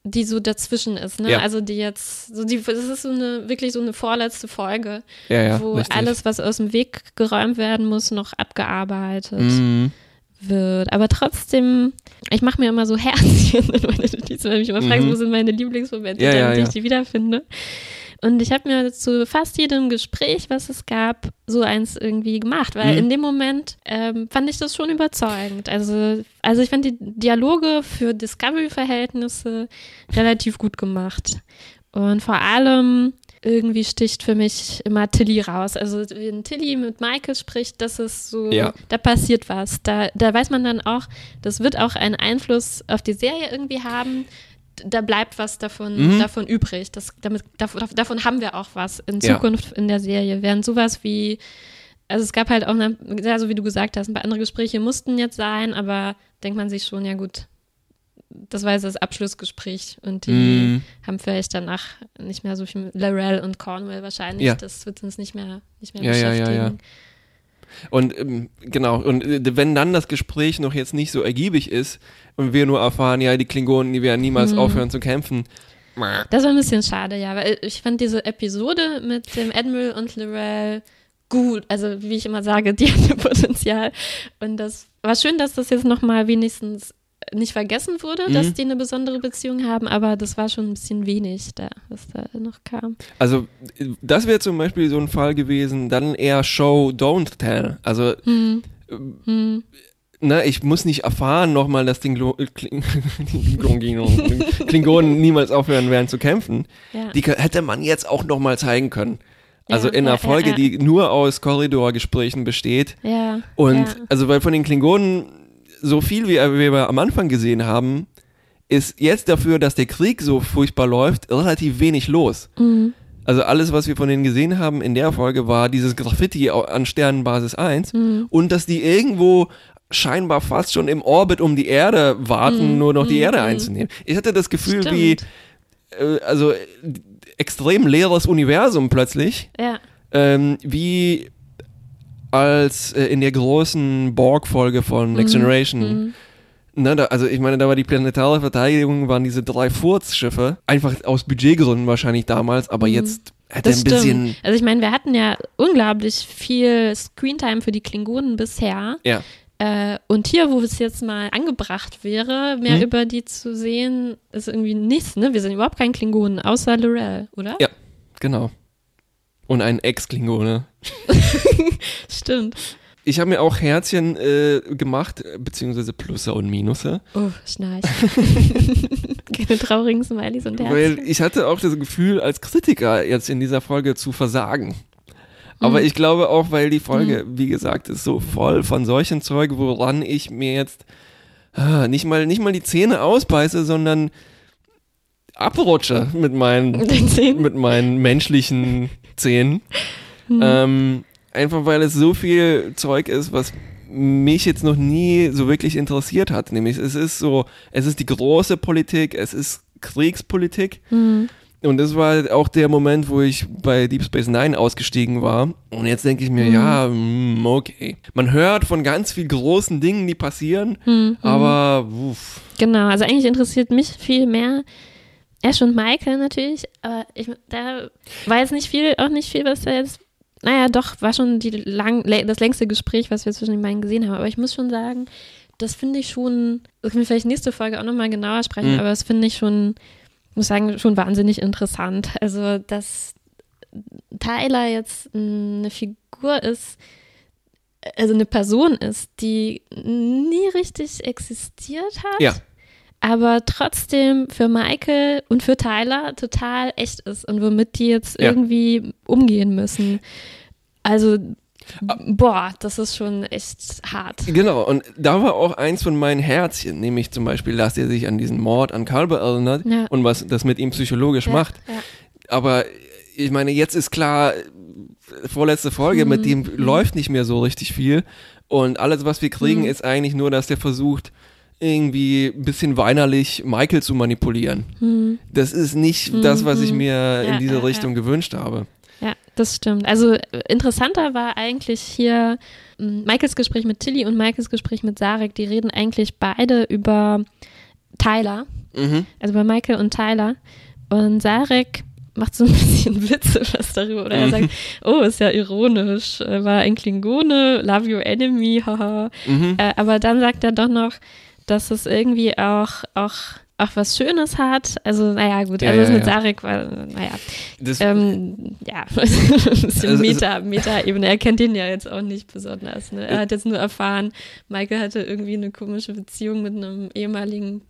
die so dazwischen ist. Ne? Ja. Also die jetzt, so die, das ist so eine wirklich so eine vorletzte Folge, Ja, ja, wo richtig. alles, was aus dem Weg geräumt werden muss, noch abgearbeitet Mhm. wird. Aber trotzdem, ich mache mir immer so Herzchen in meine Notizen, wenn du mich immer fragst, Mhm. wo sind meine Lieblingsmomente, damit ich die wiederfinde. Und ich habe mir zu fast jedem Gespräch, was es gab, so eins irgendwie gemacht, weil Mhm. in dem Moment ähm, fand ich das schon überzeugend. Also, also ich fand die Dialoge für Discovery-Verhältnisse relativ gut gemacht. Und vor allem irgendwie sticht für mich immer Tilly raus. Also wenn Tilly mit Michael spricht, das ist so, Ja. da passiert was. Da, da weiß man dann auch, das wird auch einen Einfluss auf die Serie irgendwie haben. Da bleibt was davon, Mhm. davon übrig. Das, damit, davon, davon haben wir auch was in Ja. Zukunft in der Serie. Während sowas wie, also es gab halt auch, eine, ja, so wie du gesagt hast, ein paar andere Gespräche mussten jetzt sein, aber denkt man sich schon, ja gut, das war jetzt das Abschlussgespräch und die Mhm. haben vielleicht danach nicht mehr so viel mit Larell und Cornwall wahrscheinlich. Ja. Das wird uns nicht mehr, nicht mehr Ja, ja, ja, beschäftigen. Und ähm, genau, und äh, wenn dann das Gespräch noch jetzt nicht so ergiebig ist und wir nur erfahren, ja, die Klingonen, die werden niemals Mhm. aufhören zu kämpfen. Das war ein bisschen schade, ja, weil ich fand diese Episode mit dem Admiral und Lorel gut. Also, wie ich immer sage, die hatte Potenzial. Und das war schön, dass das jetzt nochmal wenigstens nicht vergessen wurde, Mhm. dass die eine besondere Beziehung haben, aber das war schon ein bisschen wenig da, was da noch kam. Also, das wäre zum Beispiel so ein Fall gewesen, dann eher Show, don't tell. Also, Hm. ähm, Hm. ne, ich muss nicht erfahren nochmal, dass die Glo- äh, Kling Klingonen, Klingonen niemals aufhören werden zu kämpfen. Ja. Die hätte man jetzt auch nochmal zeigen können. Also Ja, in einer Folge, ja, ja. die nur aus Korridorgesprächen besteht. ja. Und also weil von den Klingonen so viel wie wir am Anfang gesehen haben, ist jetzt dafür, dass der Krieg so furchtbar läuft, relativ wenig los. Mhm. Also alles, was wir von denen gesehen haben in der Folge, war dieses Graffiti an Sternenbasis 1 Mhm. und dass die irgendwo scheinbar fast schon im Orbit um die Erde warten, Mhm. nur noch die Mhm. Erde einzunehmen. Ich hatte das Gefühl Stimmt. wie, äh, also äh, extrem leeres Universum plötzlich, Ja. ähm, wie als äh, in der großen Borg-Folge von Next Mhm. Generation. Mhm. Ne, da, also ich meine, da war die planetare Verteidigung, waren diese drei Furzschiffe, einfach aus Budgetgründen wahrscheinlich damals, aber Mhm. jetzt hätte Das ein bisschen, stimmt. Also ich meine, wir hatten ja unglaublich viel Screentime für die Klingonen bisher. ja, Äh, und hier, wo es jetzt mal angebracht wäre, mehr Mhm. über die zu sehen, ist irgendwie nichts, ne? Wir sind überhaupt kein Klingonen, außer Lorel, oder? Ja. genau. Und ein Ex-Klingone. Stimmt. Ich habe mir auch Herzchen äh, gemacht, beziehungsweise Plusse und Minusse, Oh, schnarch. Keine traurigen Smileys und weil Herzen. ich hatte auch das Gefühl, als Kritiker jetzt in dieser Folge zu versagen. Aber Mhm. ich glaube auch, weil die Folge, wie gesagt, ist so voll von solchen Zeug, woran ich mir jetzt ah, nicht mal, nicht mal die Zähne ausbeiße, sondern abrutsche mit meinen, mit meinen menschlichen Zähnen. Ähm, einfach weil es so viel Zeug ist, was mich jetzt noch nie so wirklich interessiert hat. Nämlich es ist so, es ist die große Politik, es ist Kriegspolitik. Und das war auch der Moment, wo ich bei Deep Space Nine ausgestiegen war. Und jetzt denke ich mir, ja, mm, okay. Man hört von ganz vielen großen Dingen, die passieren, aber uff, Genau, also eigentlich interessiert mich viel mehr Ash und Michael natürlich, aber ich, da war jetzt nicht viel, auch nicht viel, was da jetzt, naja, doch, war schon die lang, das längste Gespräch, was wir zwischen den beiden gesehen haben, aber ich muss schon sagen, das finde ich schon, das können wir vielleicht nächste Folge auch nochmal genauer sprechen, Mhm. aber das finde ich schon, muss sagen, schon wahnsinnig interessant. Also, dass Tyler jetzt eine Figur ist, also eine Person ist, die nie richtig existiert hat, Ja. Aber trotzdem für Michael und für Tyler total echt ist und womit die jetzt Ja. irgendwie umgehen müssen. Also, boah, das ist schon echt hart. Genau, und da war auch eins von meinen Herzchen, nämlich zum Beispiel, dass er sich an diesen Mord an Kalbe erinnert Ja. und was das mit ihm psychologisch macht. Ja, ja. Aber ich meine, jetzt ist klar, vorletzte Folge, mit dem läuft nicht mehr so richtig viel. Und alles, was wir kriegen, ist eigentlich nur, dass der versucht, irgendwie ein bisschen weinerlich Michael zu manipulieren. Das ist nicht das, was ich mir Ja, in diese ja, ja. Richtung gewünscht habe. Ja, das stimmt. Also äh, interessanter war eigentlich hier m, Michaels Gespräch mit Tilly und Michaels Gespräch mit Sarek. Die reden eigentlich beide über Tyler, Mhm. also bei Michael und Tyler. Und Sarek macht so ein bisschen Witze was darüber. Oder er Mhm. sagt, oh, ist ja ironisch, war ein Klingone, love your enemy, haha. Mhm. Äh, aber dann sagt er doch noch, dass es irgendwie auch, auch, auch was Schönes hat. Also, naja, gut, Ja, also ja, mit ja. Sarek war, naja, Das, ähm, ja, ein bisschen Also- Meta, Meta-Ebene. Er kennt ihn ja jetzt auch nicht besonders. Ne? Er hat jetzt nur erfahren, Michael hatte irgendwie eine komische Beziehung mit einem ehemaligen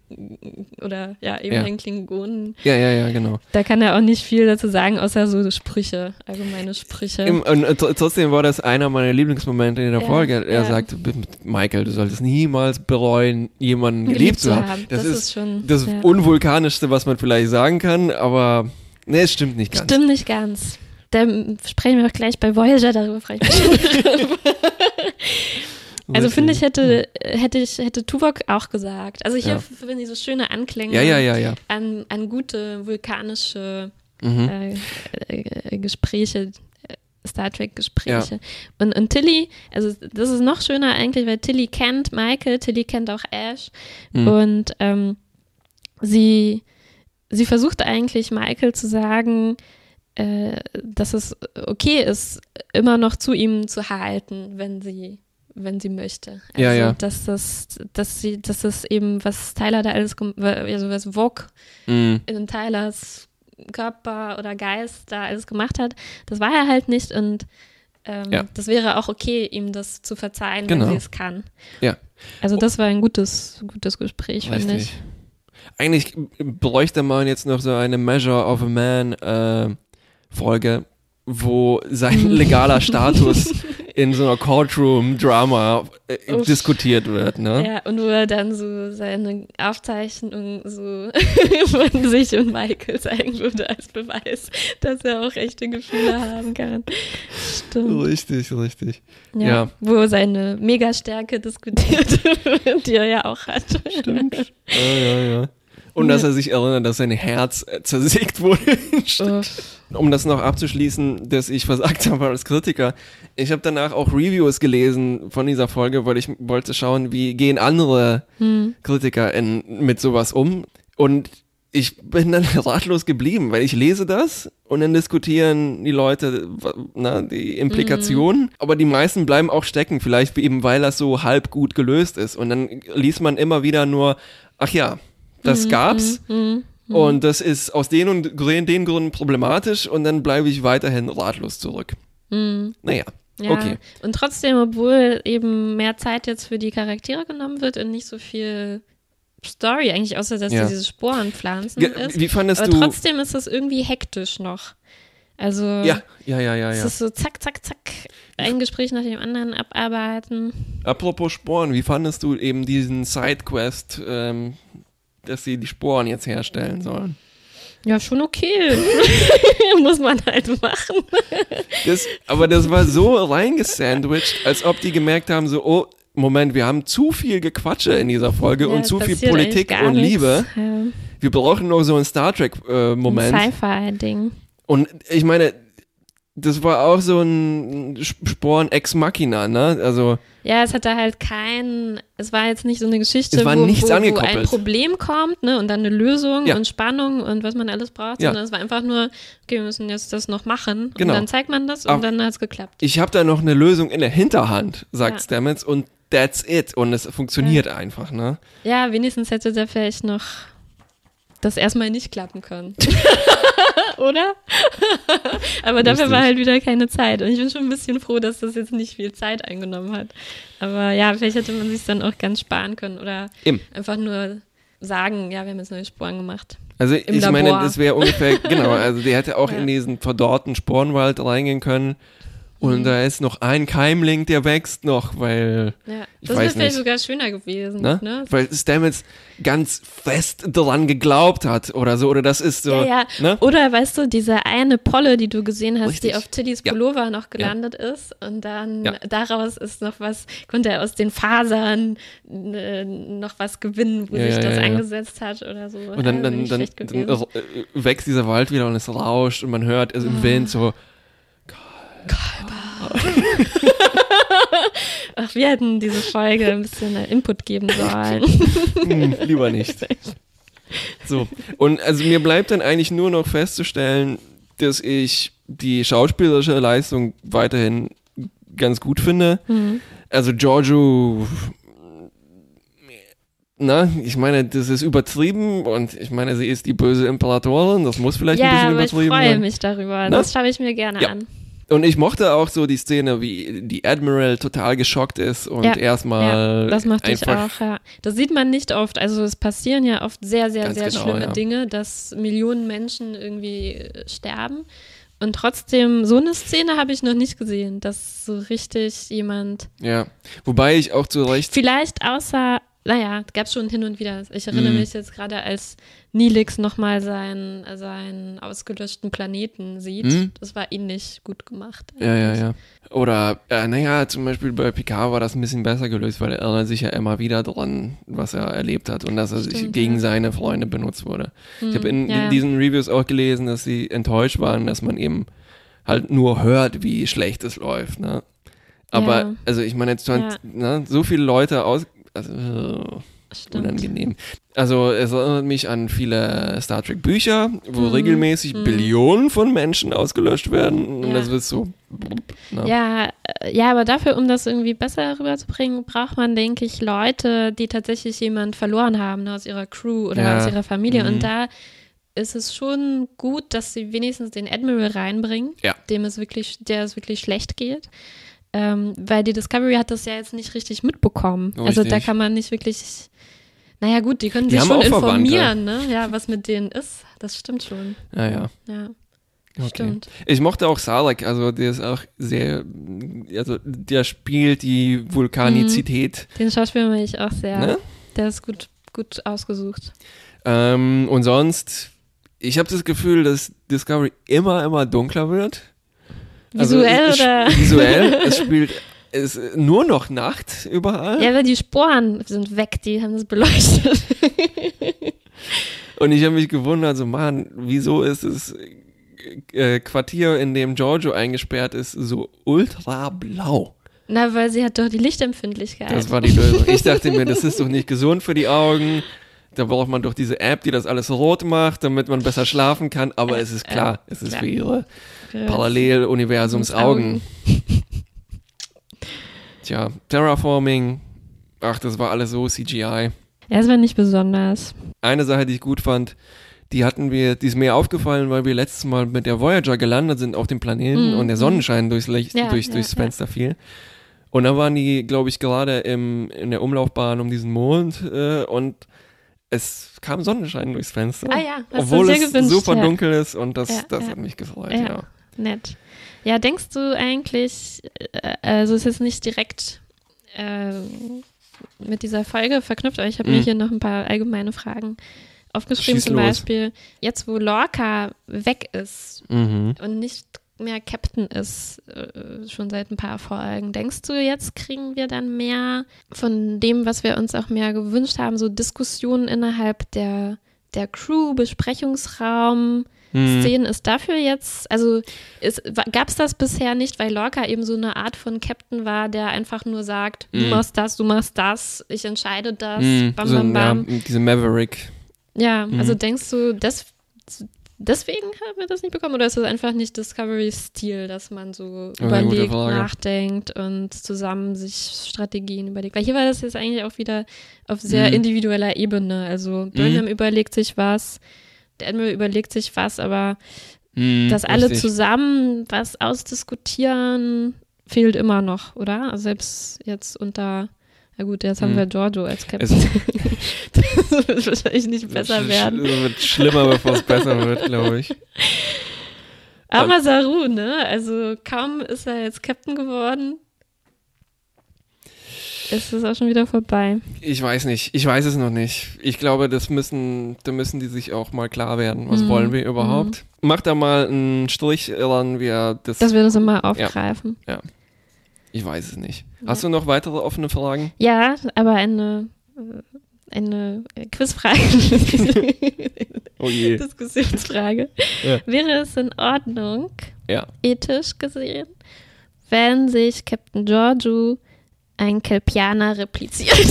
oder ja, ehemaligen Klingonen. ja, ja, ja, genau. Da kann er auch nicht viel dazu sagen, außer so Sprüche, allgemeine Sprüche. Im, und äh, tr- trotzdem war das einer meiner Lieblingsmomente in der Ja, Folge. Er ja. sagt, "B- Michael, du solltest niemals bereuen, jemanden geliebt, zu haben. Das, ist, schon das ja. Unvulkanischste, was man vielleicht sagen kann, aber ne, es stimmt nicht ganz. Stimmt nicht ganz. Da sprechen wir doch gleich bei Voyager, darüber Also finde ich, hätte, hätte ich, hätte Tuvok auch gesagt. Also hier Ja. finde ich so schöne Anklänge Ja, ja, ja, ja. An, an gute vulkanische Mhm. äh, äh, Gespräche, äh, Star Trek-Gespräche. Und, und Tilly, also das ist noch schöner eigentlich, weil Tilly kennt Michael, Tilly kennt auch Ash Mhm. und ähm, sie, sie versucht eigentlich Michael zu sagen, äh, dass es okay ist, immer noch zu ihm zu halten, wenn sie wenn sie möchte. Also, Ja, ja. dass das, dass sie, dass das eben, was Tyler da alles, also was Vogue Mhm. in Tylers Körper oder Geist da alles gemacht hat, das war er halt nicht und ähm, Ja. das wäre auch okay, ihm das zu verzeihen, Genau. wenn sie es kann. Ja. Also das war ein gutes, gutes Gespräch, finde ich. Eigentlich bräuchte man jetzt noch so eine Measure of a Man äh, Folge, wo sein legaler Status in so einer Courtroom-Drama äh, diskutiert wird. Ne? Ja, und wo er dann so seine Aufzeichnung so von sich und Michael zeigen würde als Beweis, dass er auch echte Gefühle haben kann. Stimmt. Richtig, richtig. Ja, Ja. Wo seine Megastärke diskutiert wird, die er ja auch hat. Stimmt. Ja, ja, ja. Und dass er sich erinnert, dass sein Herz äh, zersägt wurde. Um das noch abzuschließen, dass ich versagt habe als Kritiker. Ich habe danach auch Reviews gelesen von dieser Folge, weil ich wollte schauen, wie gehen andere Hm. Kritiker in, mit sowas um. Und ich bin dann ratlos geblieben, weil ich lese das und dann diskutieren die Leute na, die Implikationen, aber die meisten bleiben auch stecken, vielleicht eben weil das so halb gut gelöst ist. Und dann liest man immer wieder nur, ach ja, das gab's. Hm. Und das ist aus den und den, den Gründen problematisch und dann bleibe ich weiterhin ratlos zurück. Hm. Naja, Ja. okay. Und trotzdem, obwohl eben mehr Zeit jetzt für die Charaktere genommen wird und nicht so viel Story eigentlich, außer dass Ja. diese Sporen pflanzen Ge- ist. Wie fandest Aber du? trotzdem ist das irgendwie hektisch noch. Also ja, ja, ja, ja, es ja. ist so zack, zack, zack. ein Gespräch nach dem anderen abarbeiten. Apropos Sporen, wie fandest du eben diesen Sidequest, ähm, dass sie die Sporen jetzt herstellen sollen? Ja, schon okay. Muss man halt machen. Das, aber das war so reingesandwiched, als ob die gemerkt haben, so, oh, Moment, wir haben zu viel Gequatsche in dieser Folge Ja, und zu viel Politik und nichts. Liebe. Ja. Wir brauchen noch so einen Star Ein Trek-Moment. Sci-Fi-Ding. und ich meine, das war auch so ein Sporen ex Machina, ne? Also, Ja, es hatte halt kein, es war jetzt nicht so eine Geschichte, wo, wo, wo ein. Problem kommt, ne, und dann eine Lösung Ja. und Spannung und was man alles braucht, Ja. sondern es war einfach nur, okay, wir müssen jetzt das noch machen Genau. und dann zeigt man das und Auch- dann hat es geklappt. ich habe da noch eine Lösung in der Hinterhand, sagt Ja. Stamets, und that's it. Und es funktioniert einfach, ne? Ja, wenigstens hätte der vielleicht noch das erstmal nicht klappen können. Oder? Aber dafür Lustig. war halt wieder keine Zeit. Und ich bin schon ein bisschen froh, dass das jetzt nicht viel Zeit eingenommen hat. Aber ja, vielleicht hätte man sich dann auch ganz sparen können. Oder Eben. einfach nur sagen, ja, wir haben jetzt neue Sporen gemacht. Also Im ich meine, Labor. das wäre ungefähr, genau, also der hätte auch Ja. in diesen verdorrten Sporenwald reingehen können. Und Mhm. da ist noch ein Keimling, der wächst noch, weil, Ja, Ich das wäre vielleicht sogar schöner gewesen. ne? Ne? Weil Stamets ganz fest daran geglaubt hat oder so, oder das ist so, Ja, ja. ne? Oder weißt du, diese eine Polle, die du gesehen hast, Richtig. die auf Tillys Ja. Pullover noch gelandet ist und dann Ja. daraus ist noch was, konnte er aus den Fasern äh, noch was gewinnen, wo Ja, sich ja, das ja, ja. angesetzt hat oder so. Und dann, Ja, dann, dann, dann äh, wächst dieser Wald wieder und es rauscht und man hört es im Ah. Wind so, Ach, wir hätten diese Folge ein bisschen äh, Input geben sollen. hm, lieber nicht. So, und also mir bleibt dann eigentlich nur noch festzustellen, dass ich die schauspielerische Leistung weiterhin ganz gut finde. Mhm. Also Giorgio, na, ich meine, das ist übertrieben und ich meine, sie ist die böse Imperatorin, das muss vielleicht ein ja, bisschen aber ich übertrieben freue sein. mich darüber. Ne? Das schaue ich mir gerne Ja. an. Und ich mochte auch so die Szene, wie die Admiral total geschockt ist und Ja, erstmal Das macht ich auch, ja. Das sieht man nicht oft. Also es passieren ja oft sehr, sehr, sehr genau, schlimme ja. Dinge, dass Millionen Menschen irgendwie äh, sterben. Und trotzdem, so eine Szene habe ich noch nicht gesehen, dass so richtig jemand, Ja, wobei ich auch zu Recht, vielleicht außer, naja, gab es schon hin und wieder. Ich erinnere Mhm. mich jetzt gerade, als Nilix nochmal seinen, seinen ausgelöschten Planeten sieht. Mhm. Das war ähnlich gut gemacht. ja, ja, eigentlich. ja. Oder, äh, naja, zum Beispiel bei Picard war das ein bisschen besser gelöst, weil er erinnert sich ja immer wieder dran, was er erlebt hat und dass er sich Stimmt, gegen ja. seine Freunde benutzt wurde. Ich habe in, Mhm, ja. in diesen Reviews auch gelesen, dass sie enttäuscht waren, dass man eben halt nur hört, wie schlecht es läuft. Ne? Aber, Ja. also ich meine, jetzt Ja. ne, so viele Leute aus, also, Stimmt. unangenehm. Also es erinnert mich an viele Star Trek Bücher, wo Mhm. regelmäßig Mhm. Billionen von Menschen ausgelöscht werden und Ja. das wird so. Ne? Ja, äh, ja, aber dafür, um das irgendwie besser rüberzubringen, braucht man, denke ich, Leute, die tatsächlich jemanden verloren haben ne, aus ihrer Crew oder Ja. aus ihrer Familie. Mhm. Und da ist es schon gut, dass sie wenigstens den Admiral reinbringen, Ja. dem es wirklich, der es wirklich schlecht geht. Ähm, weil die Discovery hat das ja jetzt nicht richtig mitbekommen. Also da kann man nicht wirklich. Naja, gut, die können Die sich schon Verwandte. informieren, ne? Ja, was mit denen ist. Das stimmt schon. Naja. Ja, Okay. stimmt. Ich mochte auch Sarek, also der ist auch sehr, also der spielt die Vulkanizität. Den Schauspieler mag ich auch sehr. Ne? Der ist gut, gut ausgesucht. Ähm, und sonst, ich habe das Gefühl, dass Discovery immer, immer dunkler wird. Also Visuell es, es, oder? Visuell, es spielt es, nur noch Nacht überall. Ja, aber die Sporen sind weg, die haben das beleuchtet. Und ich habe mich gewundert, so, Mann, wieso ist das äh, Quartier, in dem Giorgio eingesperrt ist, so ultra blau? Na, weil sie hat doch die Lichtempfindlichkeit. Das war die Lösung. Ich dachte mir, das ist doch nicht gesund für die Augen. Da braucht man doch diese App, die das alles rot macht, damit man besser schlafen kann. Aber es ist klar, es ist für ihre Paralleluniversumsaugen. Tja, Terraforming, ach, das war alles so CGI. Ja, es war nicht besonders. Eine Sache, die ich gut fand, die hatten wir, die ist mir aufgefallen, weil wir letztes Mal mit der Voyager gelandet sind auf dem Planeten Mhm, und der Sonnenschein durchs, Licht, Ja, durch, ja, durchs ja. Fenster fiel. Und da waren die, glaube ich, gerade im, in der Umlaufbahn um diesen Mond äh, und es kam Sonnenschein durchs Fenster. Ah ja, obwohl es gewünscht. super ja. dunkel ist und das, Ja, das ja. hat mich gefreut, Ja. Nett. Ja, denkst du eigentlich, äh, also es ist jetzt nicht direkt äh, mit dieser Folge verknüpft, aber ich habe Mhm. mir hier noch ein paar allgemeine Fragen aufgeschrieben. Schieß Zum los. Beispiel, jetzt wo Lorca weg ist Mhm. und nicht mehr Captain ist, äh, schon seit ein paar Folgen, denkst du, jetzt kriegen wir dann mehr von dem, was wir uns auch mehr gewünscht haben, so Diskussionen innerhalb der, der Crew, Besprechungsraum, Mhm. Szenen ist dafür jetzt, also gab es das bisher nicht, weil Lorca eben so eine Art von Captain war, der einfach nur sagt, du Mhm. machst das, du machst das, ich entscheide das, Mhm. bam, so, bam, bam. Ja, diese Maverick. Ja, Mhm. also denkst du, das, deswegen haben wir das nicht bekommen oder ist das einfach nicht Discovery-Stil, dass man so gute überlegt, nachdenkt und zusammen sich Strategien überlegt? Weil hier war das jetzt eigentlich auch wieder auf sehr individueller Ebene. Also Burnham überlegt sich was, der Admiral überlegt sich was, aber Mhm, dass alle richtig. zusammen was ausdiskutieren, fehlt immer noch, oder? Also selbst jetzt unter, na gut, jetzt haben Hm. wir Giorgio als Captain. Es- das wird wahrscheinlich nicht besser werden. Es wird schlimmer, bevor es besser wird, glaube ich. Aber Saru, ne? Also kaum ist er jetzt Captain geworden, ist es auch schon wieder vorbei. Ich weiß nicht. Ich weiß es noch nicht. Ich glaube, das müssen, da müssen die sich auch mal klar werden. Was Mhm. wollen wir überhaupt? Mach da mal einen Strich ran, wir das. Dass wir das immer aufgreifen. ich weiß es nicht. Hast du noch weitere offene Fragen? Ja, aber eine, äh, eine Quizfrage. Oh je. Diskussionsfrage. Ja. Wäre es in Ordnung, Ja. ethisch gesehen, wenn sich Captain Giorgio ein Kelpianer repliziert?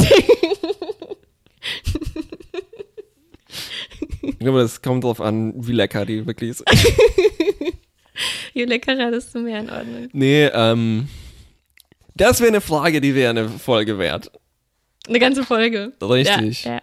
Ich glaube, das kommt drauf an, wie lecker die wirklich ist. Je leckerer, desto mehr in Ordnung. Nee, ähm. Das wäre eine Frage, die wäre eine Folge wert. Eine ganze Folge. Richtig. Ja, ja.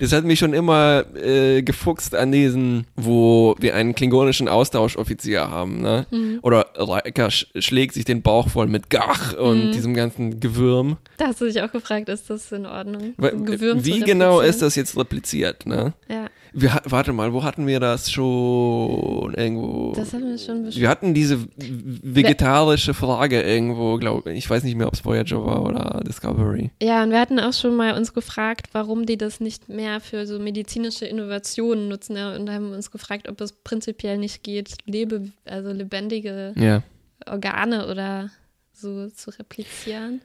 Das hat mich schon immer äh, gefuchst an diesen, wo wir einen klingonischen Austauschoffizier haben, ne? Mhm. Oder Riker sch schlägt sich den Bauch voll mit Gach und Mhm. diesem ganzen Gewürm. Da hast du dich auch gefragt, ist das in Ordnung? Ein Gewürm zu Wie genau ist das jetzt repliziert, ne? Ja, Wir, warte mal, wo hatten wir das schon irgendwo? das haben wir schon besprochen. wir hatten diese vegetarische Frage irgendwo, glaube ich. Ich weiß nicht mehr, ob es Voyager war oder Discovery. Ja, und wir hatten auch schon mal uns gefragt, warum die das nicht mehr für so medizinische Innovationen nutzen. Und da haben uns gefragt, ob es prinzipiell nicht geht, lebe, also lebendige Ja. Organe oder so zu replizieren.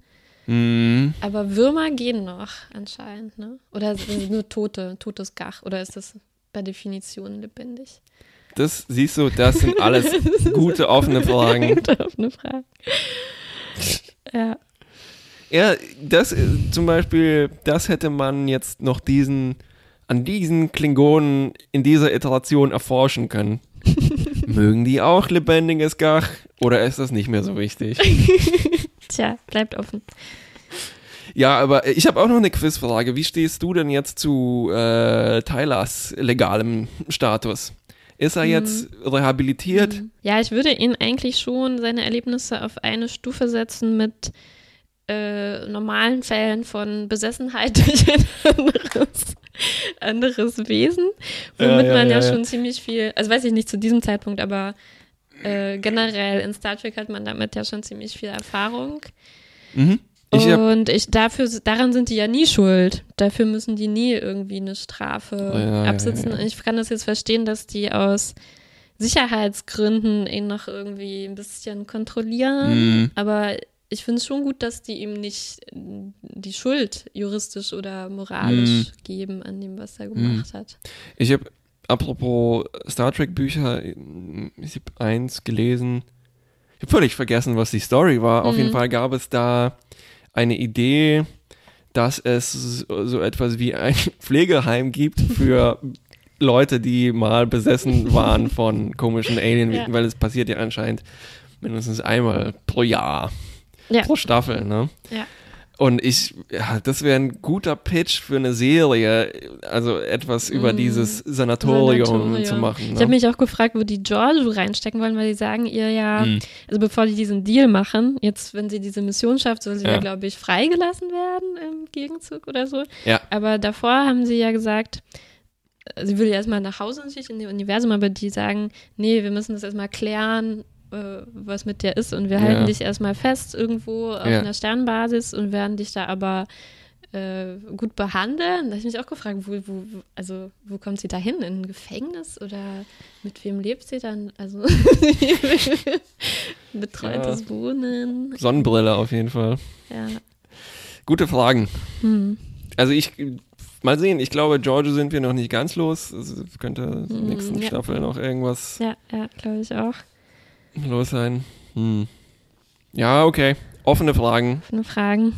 Mhm. Aber Würmer gehen noch anscheinend, ne? Oder nur tote, totes Gach? Oder ist das per Definition lebendig? Das siehst du, das sind alles gute offene Fragen. Gute offene Frage. Ja. Ja, das äh, zum Beispiel, das hätte man jetzt noch diesen, an diesen Klingonen in dieser Iteration erforschen können. Mögen die auch lebendiges Gach oder ist das nicht mehr so wichtig? Tja, bleibt offen. Ja, aber ich habe auch noch eine Quizfrage. Wie stehst du denn jetzt zu äh, Tylers legalem Status? Ist er jetzt rehabilitiert? Ja, ich würde ihn eigentlich schon seine Erlebnisse auf eine Stufe setzen mit äh, normalen Fällen von Besessenheit durch ein anderes, anderes Wesen, womit ja, man ja, ja, ja. schon ziemlich viel, also weiß ich nicht zu diesem Zeitpunkt, aber äh, generell in Star Trek hat man damit ja schon ziemlich viel Erfahrung. Mhm. Ich und ich dafür, daran sind die ja nie schuld. Dafür müssen die nie irgendwie eine Strafe Ja, ja, absitzen. ja. Und ich kann das jetzt verstehen, dass die aus Sicherheitsgründen ihn noch irgendwie ein bisschen kontrollieren. Mhm. Aber ich finde es schon gut, dass die ihm nicht die Schuld juristisch oder moralisch Mhm. geben an dem, was er gemacht hat. Ich habe, apropos Star Trek Bücher, ich habe eins gelesen. Ich habe völlig vergessen, was die Story war. Auf Mhm. jeden Fall gab es da eine Idee, dass es so so etwas wie ein Pflegeheim gibt für Leute, die mal besessen waren von komischen Alien, Ja. weil es passiert ja anscheinend mindestens einmal pro Jahr, Ja. pro Staffel, ne? Ja. Und ich, ja, das wäre ein guter Pitch für eine Serie, also etwas über Mm. dieses Sanatorium, Sanatorium. zu machen. Ich Ne? habe mich auch gefragt, wo die Giorgio reinstecken wollen, weil die sagen ihr ja, Mhm. also bevor die diesen Deal machen, jetzt, wenn sie diese Mission schafft, soll sie ja, Ja. glaube ich, freigelassen werden im Gegenzug oder so. Ja. Aber davor haben sie ja gesagt, sie will ja erstmal nach Hause natürlich in ihr Universum, aber die sagen, nee, wir müssen das erstmal klären, äh, was mit dir ist und wir Ja. halten dich erstmal fest irgendwo auf Ja. einer Sternbasis und werden dich da aber äh, gut behandeln. Da habe ich mich auch gefragt, wo, wo, also wo kommt sie da hin? In ein Gefängnis oder mit wem lebt sie dann? Also betreutes Ja. Wohnen. Sonnenbrille auf jeden Fall. Ja. Gute Fragen. Hm. Also ich, mal sehen, ich glaube, Georgia sind wir noch nicht ganz los. Es könnte in der Hm, nächsten ja. Staffel noch irgendwas Ja, ja, glaube ich auch. Los sein. Hm. Ja, okay. Offene Fragen. Offene Fragen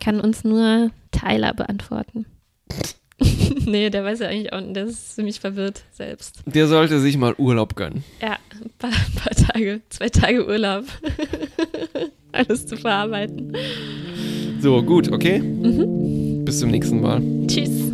kann uns nur Tyler beantworten. nee, der weiß ja eigentlich auch, der ist ziemlich verwirrt selbst. Der sollte sich mal Urlaub gönnen. Ja, ein paar, paar Tage, zwei Tage Urlaub. Alles zu verarbeiten. So, gut, okay? Bis zum nächsten Mal. Tschüss.